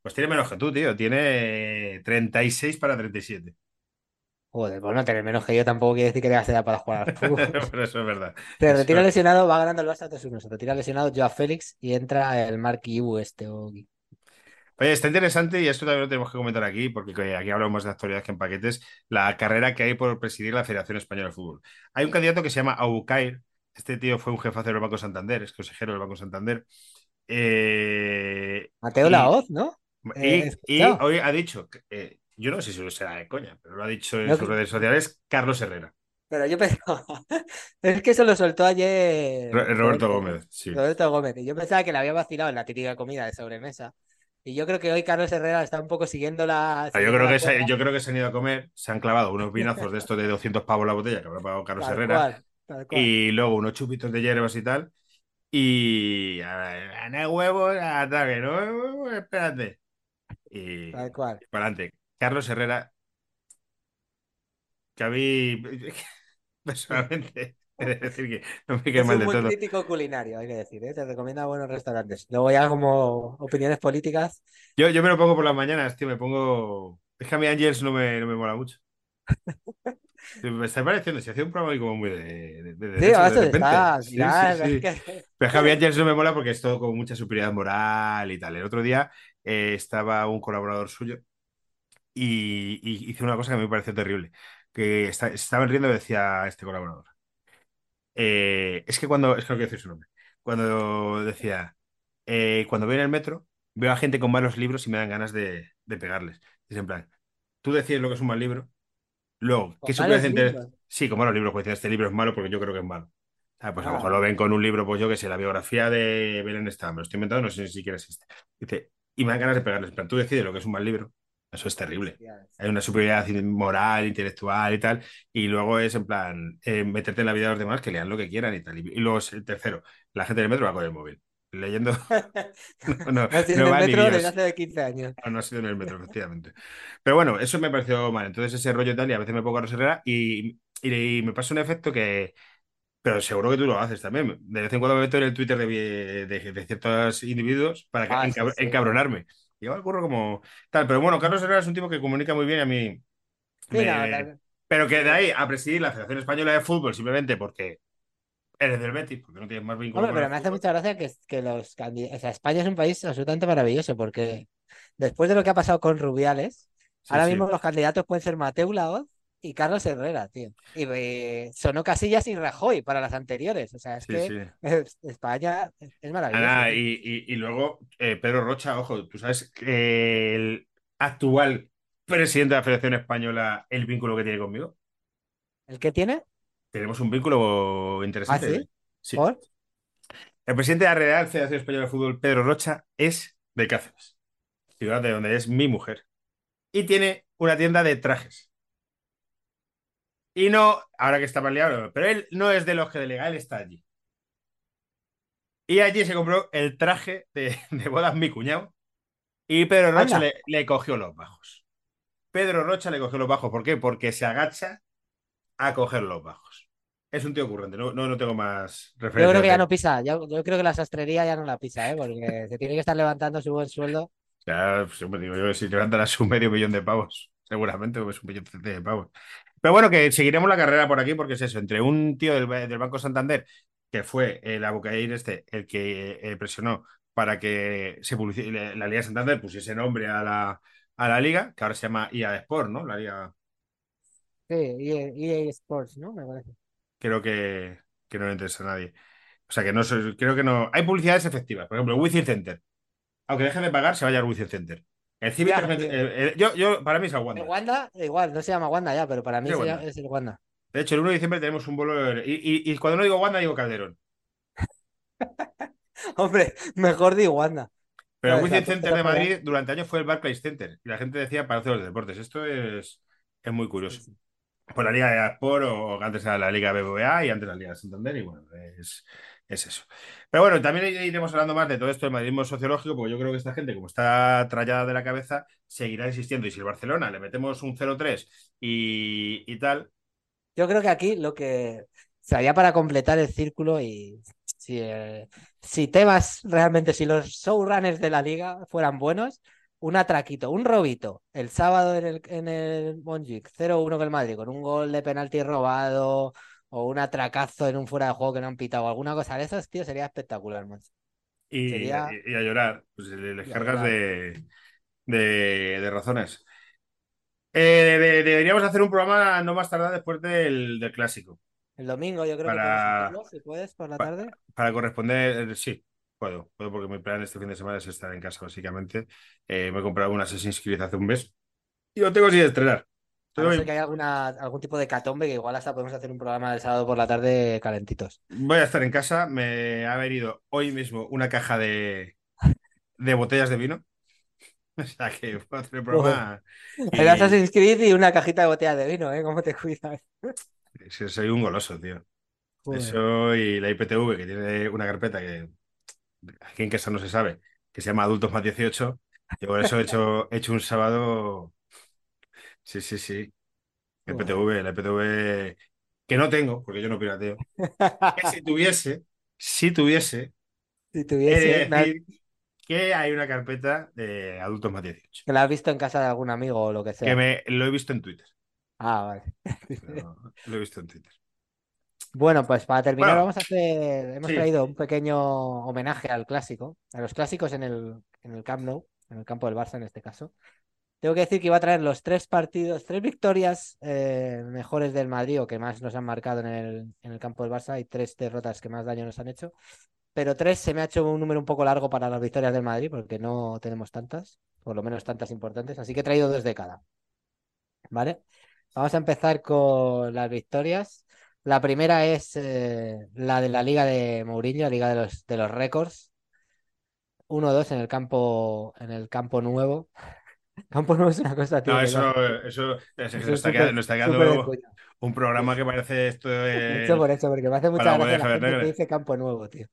Pues tiene menos que tú, tío. Tiene 36 para 37. Joder, pues no tener menos que yo tampoco quiere decir que tengas edad para jugar al fútbol. Pero eso es verdad. Eso retira es- lesionado, va ganando el Barça 3-1. Se retira lesionado Joao Félix y entra el Mark Ibu este. o- Oye, está interesante y esto también lo tenemos que comentar aquí, porque que aquí hablamos de actualidad que en paquetes, la carrera que hay por presidir la Federación Española de Fútbol. Hay un candidato que se llama Aucair. Este tío fue un jefazo del Banco Santander, es consejero del Banco Santander. Eh, Mateo y- Laoz, ¿no? Y, Eh, y hoy ha dicho, que, eh, yo no sé si lo será de coña, pero lo ha dicho en No, sus que- redes sociales Carlos Herrera, Pero yo pensaba. Es que eso lo soltó ayer. Ro- Roberto Gómez. Sí. Roberto Gómez. Y yo pensaba que le había vacilado en la típica comida de sobremesa. Y yo creo que hoy Carlos Herrera está un poco siguiendo la. Ah, Yo creo, que se, yo creo que se han ido a comer, se han clavado unos vinazos de estos de 200 pavos la botella que habrá pagado Carlos Tal Herrera cual, tal cual. y luego unos chupitos de hierbas y tal. Y a- no hay huevos, ataque, no huevos, espérate. Y Tal cual. para adelante. Carlos Herrera, que a mí personalmente, he de decir que no me quede Es mal un de todo. crítico culinario, hay que decir, ¿eh? Te recomienda buenos restaurantes. Luego ya como opiniones políticas. Yo, yo me lo pongo por las mañanas, tío, me pongo. Es que a mí Angels no me, no me mola mucho. Me está pareciendo, se hacía un programa ahí como muy de, de, de Sí, derechas ahora de repente. está. Sí, ya, sí, sí. es que- Pero es mí Angels no me mola porque es todo con mucha superioridad moral y tal. El otro día eh, estaba un colaborador suyo y, y hizo una cosa que me pareció terrible. Que está, estaban riendo y decía este colaborador. eh, es que cuando, es que no quiero decir su nombre, cuando decía, eh, cuando voy en el metro, veo a gente con malos libros y me dan ganas de, de pegarles. Es en plan, tú decides lo que es un mal libro, luego, ¿qué se puede entender? Sí, con malos libros, pues este libro es malo porque yo creo que es malo. Ah, pues a lo Ah. mejor lo ven con un libro, pues yo que sé, la biografía de Belén Esteban, me lo estoy inventando, no sé si siquiera existe. Dice, y me dan ganas de pegarles. En plan, tú decides lo que es un mal libro. Eso es terrible hay una superioridad moral, intelectual y tal, y luego es en plan eh, meterte en la vida de los demás que lean lo que quieran y tal. Y, luego es el tercero, la gente del metro va con el móvil, leyendo, no, no, No ha sido no en el metro desde hace 15 años. Ah, no ha sido en el metro, efectivamente. Pero bueno, eso me pareció mal. Entonces ese rollo y tal, y a veces me pongo a Herrera y, y, y me pasa un efecto que... Pero seguro que tú lo haces también. De vez en cuando me meto en el Twitter de, de- de ciertos individuos para que- Ah, sí, sí. encabronarme. Y yo ocurro como tal. Pero bueno, Carlos Herrera es un tipo que comunica muy bien y a mí Sí, no, Pero que de ahí a presidir la Federación Española de Fútbol simplemente porque eres del Betis, porque no tienes más vínculo Hombre, pero el me hace mucha gracia que, que los candidatos. O sea, España es un país absolutamente maravilloso porque después de lo que ha pasado con Rubiales, Sí, ahora sí. mismo los candidatos pueden ser Mateu Laoz y Carlos Herrera, tío. Y eh, sonó Casillas y Rajoy para las anteriores. O sea, es Sí, que sí. eh, España es maravilloso. Tío. y, y- y luego eh, Pedro Rocha, ojo, tú sabes que el actual presidente de la Federación Española, el vínculo que tiene conmigo. ¿El que tiene? Tenemos un vínculo ¿Ah, interesante. sí? Sí. ¿Por? El presidente de la Real Federación Española de Fútbol, Pedro Rocha, es de Cáceres, ciudad de donde es mi mujer. Y tiene una tienda de trajes. Y no, ahora que está más liado, pero él no es de los que delega, él está allí. Y allí se compró el traje de, de bodas mi cuñado. Y Pedro Rocha le, le cogió los bajos. Pedro Rocha le cogió los bajos. ¿Por qué? Porque se agacha a coger los bajos. es un tío ocurrente, no, no, no tengo más Yo referencias. creo que ya no pisa, yo, yo creo que la sastrería ya no la pisa, ¿eh? Porque se tiene que estar levantando su buen sueldo. Ya, pues, digo yo, si levantarás un medio millón de pavos, seguramente, o es un millón de pavos. Pero bueno, que seguiremos la carrera por aquí, porque es eso, entre un tío del, del Banco Santander, que fue el Abucair este, el que eh, presionó para que se publici- la, la Liga Santander pusiese nombre a la, a la liga, que ahora se llama IA Sport, ¿no? La liga, Sí, EA, EA Sports, ¿no? Me parece. creo que, que no le interesa a nadie. O sea, que no creo que no. Hay publicidades efectivas. Por ejemplo, Wizzing Center. Aunque dejen de pagar, se vaya al Wizzing Center. El Civic Ya, 3 tío. el- el- yo, yo, para mí es el El Wanda. Wanda, igual, no se llama Wanda ya, pero para mí Sí, se Wanda. llama- es el Wanda. De hecho, el 1 de diciembre tenemos un vuelo. Y, y- y cuando no digo Wanda, digo Calderón. Hombre, mejor di Wanda. Pero el Wizzing Center de Madrid durante años fue el Barclays Center. Y la gente decía Palacio de los Deportes. Esto es, es muy curioso. Por la Liga de Sport o antes era la Liga BBVA y antes la Liga de Santander. Y bueno, es, es eso. Pero bueno, también iremos hablando más de todo esto del madridismo sociológico, porque yo creo que esta gente, como está trallada de la cabeza, seguirá insistiendo. Y si el Barcelona le metemos un 0-3 y, y tal, Yo creo que aquí lo que sería para completar el círculo y si, eh, si Tebas realmente, si los showrunners de la liga fueran buenos, un atraquito, un robito el sábado en el, en el Montjuic, 0-1 con el Madrid, con un gol de penalti robado o un atracazo en un fuera de juego que no han pitado, alguna cosa de esas, tío, sería espectacular, macho. y, Sería- y- y a llorar, pues le, le Y a cargas de, de- de razones. Eh, de- deberíamos hacer un programa no más tardar después del, del clásico. El domingo yo creo Para- que si puedes, por la pa- tarde. Para corresponder, eh, sí, puedo, puedo porque mi plan este fin de semana es estar en casa, básicamente. Eh, me he comprado un Assassin's Creed hace un mes y lo tengo sin estrenar. A no ser que haya alguna, algún tipo de catombe que igual hasta podemos hacer un programa el sábado por la tarde calentitos. Voy a estar en casa, me ha venido hoy mismo una caja de, de botellas de vino. O sea que a hacer el programa. y- El Assassin's Creed y una cajita de botella de vino, ¿eh? ¿Cómo te cuidas? Soy un goloso, tío. Joder. Eso y la IPTV, que tiene una carpeta que aquí en casa no se sabe, que se llama Adultos más 18. Yo por eso he hecho, he hecho un sábado. Sí, sí, sí. Joder. IPTV, la IPTV que no tengo, porque yo no pirateo. Que si tuviese, si tuviese, Si he tuviese. de que hay una carpeta de Adultos más 18. Que la has visto en casa de algún amigo o lo que sea. Que me lo he visto en Twitter. Ah, vale. Lo, lo he visto en Twitter. Bueno, pues para terminar, Bueno, vamos a hacer. Hemos sí. traído un pequeño homenaje al clásico, a los clásicos en el, en el Camp Nou, en el campo del Barça en este caso. Tengo que decir que iba a traer los tres partidos, tres victorias eh, mejores del Madrid o que más nos han marcado en el, campo del Barça y tres derrotas que más daño nos han hecho. Pero tres se me ha hecho un número un poco largo para las victorias del Madrid porque no tenemos tantas, por lo menos tantas importantes, así que he traído dos de cada. ¿Vale? Vamos a empezar con las victorias. La primera es eh, la de la Liga de Mourinho, la Liga de los, de los récords. 1-2 en el campo, en el campo nuevo. Campo nuevo es una cosa, tío. No, que eso, eso, es eso es está quedando, nos está quedando un programa que parece esto De de... hecho, por eso, porque me hace mucha gracia la gente que dice campo nuevo, tío.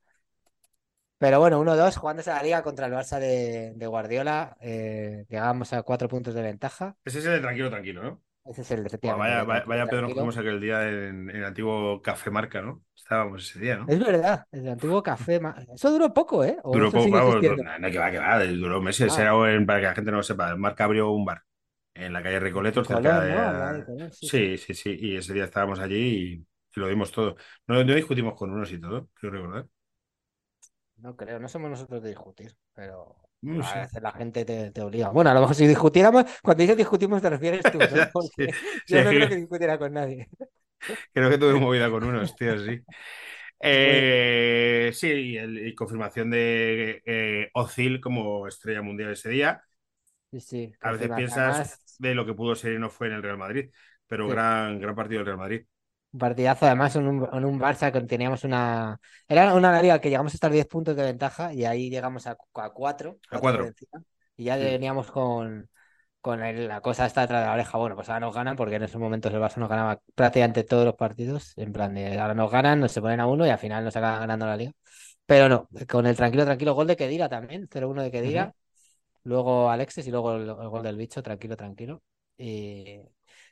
Pero bueno, 1-2, jugándose la liga contra el Barça de, de Guardiola. eh, llegamos a cuatro puntos de ventaja. Ese es el de tranquilo, tranquilo, ¿no? Ese es el efectivamente. vaya, el vaya, vaya Pedro nos fuimos aquel día en, en el antiguo Café Marca, ¿no? Estábamos ese día, ¿no? Es verdad, el antiguo café. ma- Eso duró poco, ¿eh? ¿O Duró poco, vamos, no, no, que va, que va, duró meses. Ah. Era en- para que la gente no lo sepa, el Marca abrió un bar en la calle Recoletos, cerca de... Sí, Sí, sí, sí, y ese día estábamos allí y, y lo dimos todo. No, no discutimos con unos y todo, quiero recordar. No creo, no somos nosotros de discutir, pero No a sé. veces la gente te, te obliga. Bueno, a lo mejor si discutiéramos, cuando dices discutimos te refieres tú, ¿no? Sí, yo no creo que discutiera con nadie. Creo que tuve movida con unos, tío, sí. Eh, sí, y, el- y confirmación de eh, Ozil como estrella mundial ese día. Sí, sí. A veces piensas Además, de lo que pudo ser y no fue en el Real Madrid, pero gran, gran partido del Real Madrid. Un partidazo, además, en un, en un Barça que teníamos una. Era una liga que llegamos a estar 10 puntos de ventaja y ahí llegamos a, a 4. A cuatro. Y ya Sí. veníamos con, con el- la cosa esta detrás de la oreja. Bueno, pues ahora nos ganan porque en esos momentos el Barça nos ganaba prácticamente todos los partidos. En plan de ahora nos ganan, nos se ponen a uno y al final nos acaban ganando la liga. Pero no, con el tranquilo, tranquilo, gol de Kedira también, 0-1 de Kedira. Luego Alexis y luego el, el gol del bicho, tranquilo, tranquilo. Y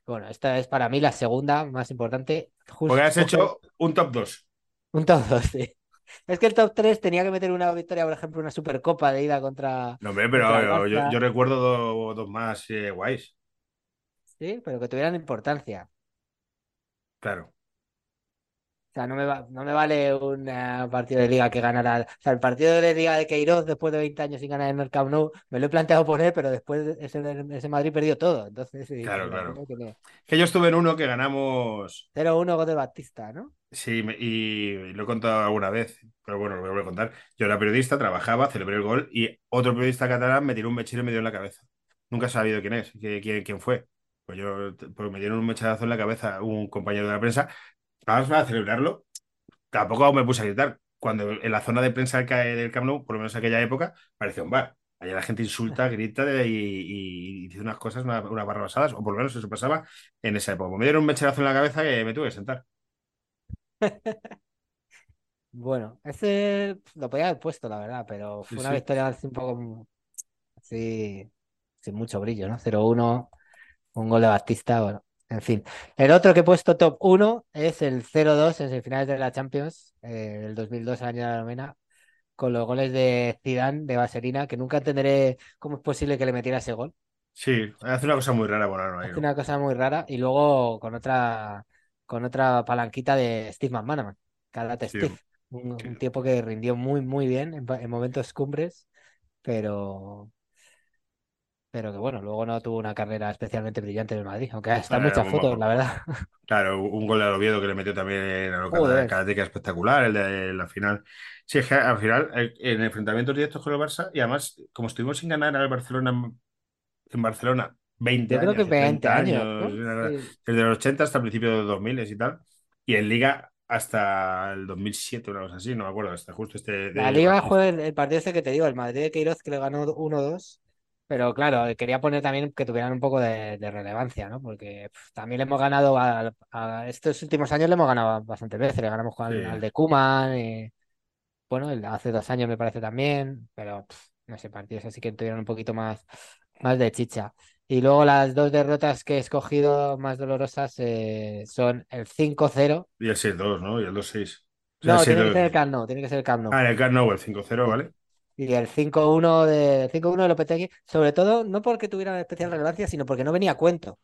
Bueno, esta es para mí la segunda más importante. Justo Porque has hecho un top 2. un top 2, sí. Es que el top 3 tenía que meter una victoria, por ejemplo, una Supercopa de ida contra. No, hombre, pero yo, yo- Barça. yo recuerdo do- dos más eh, guays. Sí, pero que tuvieran importancia. Claro. Sea, no me, va- no me vale un partido de liga que ganara. O sea, el partido de liga de Queiroz después de 20 años sin ganar en el Camp Nou, me lo he planteado poner, pero después ese, ese Madrid perdió todo. Entonces, sí, Claro, la claro. tiene Que yo estuve en uno que ganamos. 0-1 gol de Batista, ¿no? Sí, y lo he contado alguna vez, pero bueno, lo voy a volver a contar. Yo era periodista, trabajaba, celebré el gol y otro periodista catalán me tiró un mechero y me dio en la cabeza. Nunca he sabido quién es, quién, quién fue. Pues yo, pues me dieron un mecherazo en la cabeza un compañero de la prensa. Vamos a celebrarlo. Tampoco me puse a gritar. Cuando en la zona de prensa del Ca- del Camp Nou, por lo menos en aquella época, parecía un bar. Allá la gente insulta, grita y, y- y dice unas cosas, una- unas barrabasadas, o por lo menos eso pasaba en esa época. Me dieron un mecherazo en la cabeza que me tuve que sentar. Bueno, ese lo podía haber puesto, la verdad, pero fue Sí, una sí. victoria así un poco así, sin mucho brillo, ¿no? 0-1, un gol de Batista, bueno, en fin. El otro que he puesto top 1 es el 0-2 en semifinales de la Champions, eh, del 2002, año de la novena, con los goles de Zidane, de Vaselina, que nunca entenderé cómo es posible que le metiera ese gol. Sí, hace una cosa muy rara, ahí, Hace una cosa muy rara. Y luego con otra, con otra palanquita de Steve McManaman, Karate Sí, Steve. Un, sí. un tipo que rindió muy, muy bien en momentos cumbres, pero, pero que bueno, luego no tuvo una carrera especialmente brillante en el Madrid, aunque están muchas fotos, la verdad. Claro, un gol de Oviedo que le metió también a lo Joder. Karateca espectacular, el de la final. Sí, es que al final, en enfrentamientos directos con el Barça, y además, como estuvimos sin ganar al Barcelona en- en Barcelona 20 Yo creo años, que y 20 30 años, desde los 80 hasta el principio de los 2000 y tal, y en Liga hasta el 2007, una cosa así, no me acuerdo, hasta justo este... La Liga fue el, el partido ese que te digo, el Madrid de Queiroz que le ganó 1-2. Pero claro, quería poner también que tuvieran un poco de, de relevancia, ¿no? Porque también le hemos ganado a, a- estos últimos años le hemos ganado bastantes veces. Le ganamos al, Sí. al de Koeman, eh, bueno, el hace dos años me parece también, pero no sé, partidos así que tuvieron un poquito más, más de chicha. Y luego las dos derrotas que he escogido más dolorosas eh, son el 5-0. Y el 6-2, ¿no? Y el 2-6. O sea, No, tiene que 6-2. ser el Camp Nou, tiene que ser el Camp Nou. Ah, el Camp Nou, el 5-0, ¿vale? Y el 5-1 de, 5-1 de Lopetegui, sobre todo no porque tuviera especial relevancia, sino porque no venía a cuento. O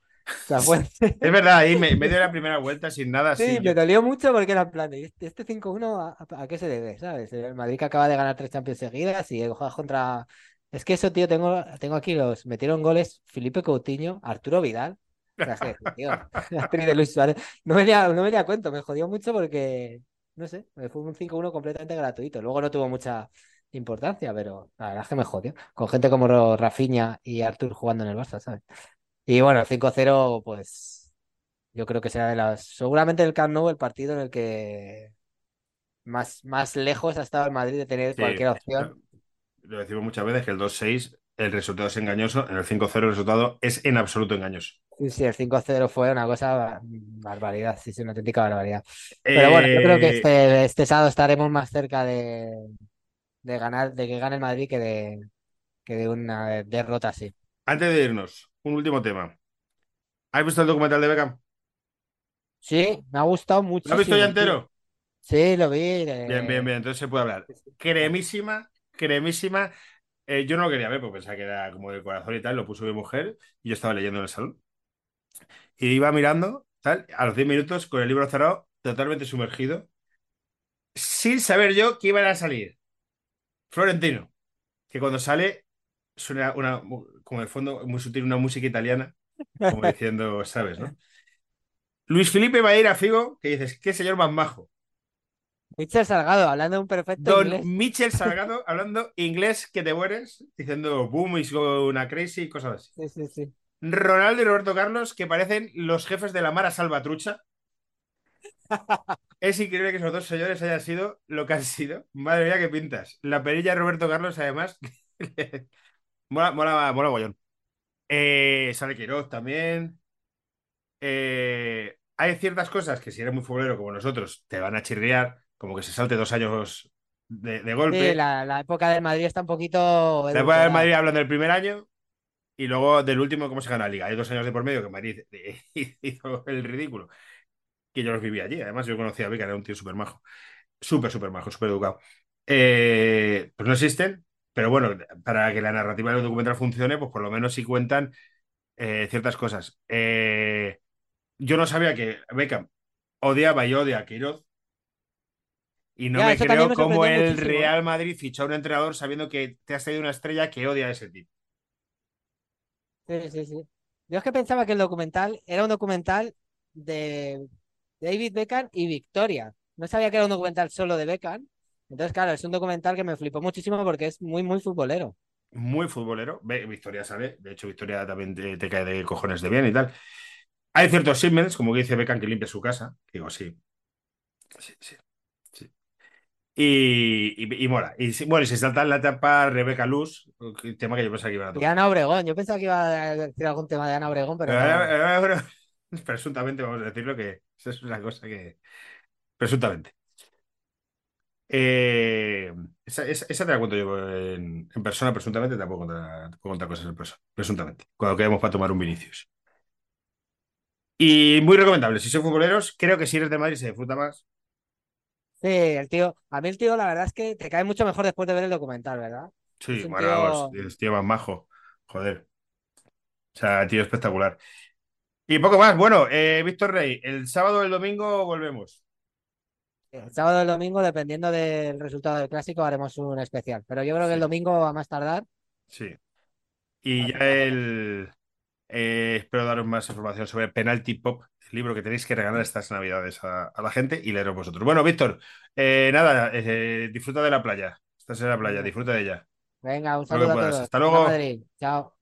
sea, fue... Es verdad, ahí me, de la primera vuelta sin nada, Sí, así. me dolió mucho porque era en plan, ¿este, este 5-1 a, qué se debe? ¿Sabes? El Madrid que acaba de ganar tres Champions seguidas y juega contra... Es que eso, tío, tengo, tengo aquí los... Metieron goles Felipe Coutinho, Arturo Vidal. La actriz de Luis Suárez. No venía, no venía a cuento, me jodió mucho porque, no sé, fue un 5-1 completamente gratuito. Luego no tuvo mucha importancia, pero la verdad es que me jodió. Con gente como Rafinha y Artur jugando en el Barça, ¿sabes? Y bueno, el 5-0, pues yo creo que será de las. Seguramente el Camp Nou, el partido en el que más, más lejos ha estado el Madrid de tener Sí. cualquier opción. Lo decimos muchas veces que el 2-6, el resultado es engañoso. En el 5-0, el resultado es en absoluto engañoso. Sí, sí, el 5-0 fue una cosa bar- barbaridad, sí, sí, una auténtica barbaridad. Pero bueno, yo creo que Eh, este, este sábado estaremos más cerca de, de ganar, de que gane el Madrid que de, que de una derrota así. Antes de irnos, un último tema. ¿Has visto el documental de Beckham? Sí, me ha gustado ¿Lo muchísimo. has visto ya entero? Sí, lo vi. eh, Bien, bien, bien. Entonces se puede hablar. Cremísima, cremísima. Eh, yo no lo quería ver porque pensaba que era como de corazón y tal. Lo puso mi mujer y yo estaba leyendo en el salón. Y iba mirando, tal, a los 10 minutos con el libro cerrado, totalmente sumergido, sin saber yo que iban a salir. Florentino, que cuando sale suena una, como de fondo muy sutil, una música italiana, como diciendo, ¿sabes, no? Luis Felipe Madeira Figo, que dices, qué señor más majo. Michel Salgado, hablando un perfecto Don inglés. Michel Salgado hablando inglés que te mueres, diciendo boom is una crazy cosas así. Sí, sí, sí. Ronaldo y Roberto Carlos, que parecen los jefes de la Mara Salvatrucha. Es increíble que esos dos señores hayan sido lo que han sido. Madre mía, qué pintas. La perilla de Roberto Carlos, además. mola, mola, mola mogollón. Eh, sale Quiroz también. Eh, hay ciertas cosas que si eres muy futbolero como nosotros, te van a chirriar, como que se salte dos años de, de golpe. Sí, la, la época del Madrid está un poquito La época del. Madrid hablan del primer año. Y luego del último, ¿cómo se gana la liga? Hay dos años de por medio que Madrid hizo el ridículo. Que yo los vivía allí. Además, yo conocía a Beca, era un tío súper majo. Súper, súper majo, súper educado. Eh, pues no existen, pero bueno, para que la narrativa del documental funcione, pues por lo menos sí cuentan eh, ciertas cosas. Eh, yo no sabía que Beckham odiaba y odia a Quiroz. Y no Ya, me creo me sorprendió el muchísimo, ¿eh? Real Madrid fichó a un entrenador sabiendo que te has traído una estrella que odia a ese tipo. Sí, sí, sí. Yo es que pensaba que el documental era un documental de David Beckham y Victoria. No sabía que era un documental solo de Beckham. Entonces, claro, es un documental que me flipó muchísimo porque es muy, muy futbolero. Muy futbolero. Victoria sabe. De hecho, Victoria también te, te cae de cojones de bien y tal. Hay ciertos Siemens, como que dice Beckham, que limpia su casa. Digo, sí. Sí, sí. sí. Y, y, y mola. Y bueno, y se salta en la etapa Rebeca Luz, el tema que yo pensaba que iban a Y tocar. Ana Obregón. Yo pensaba que iba a decir algún tema de Ana Obregón, pero Pero no. presuntamente, vamos a decirlo, que eso es una cosa que. Presuntamente. Eh, esa, esa- esa te la cuento yo en, en persona, presuntamente, puedo contar, te puedo contar cosas en persona, presuntamente, cuando quedemos para tomar un Vinicius. Y muy recomendable, si sois futboleros, creo que si eres de Madrid se disfruta más. Sí, el tío. A mí el tío, la verdad es que te cae mucho mejor después de ver el documental, ¿verdad? Sí, bueno, tío. es tío más majo, joder. O sea, tío espectacular. Y poco más, bueno, eh, Víctor Rey, el sábado o el domingo volvemos. El sábado o el domingo, dependiendo del resultado del clásico, haremos un especial. Pero yo creo que el domingo, a más tardar, sí. Y ya el... eh, espero daros más información sobre Penalty Pop, el libro que tenéis que regalar estas navidades a, a la gente y leeros vosotros. Bueno, Víctor, eh, nada, disfruta de la playa. Estás en la playa, disfruta de ella. venga, un saludo a todos. Hasta luego. Chao.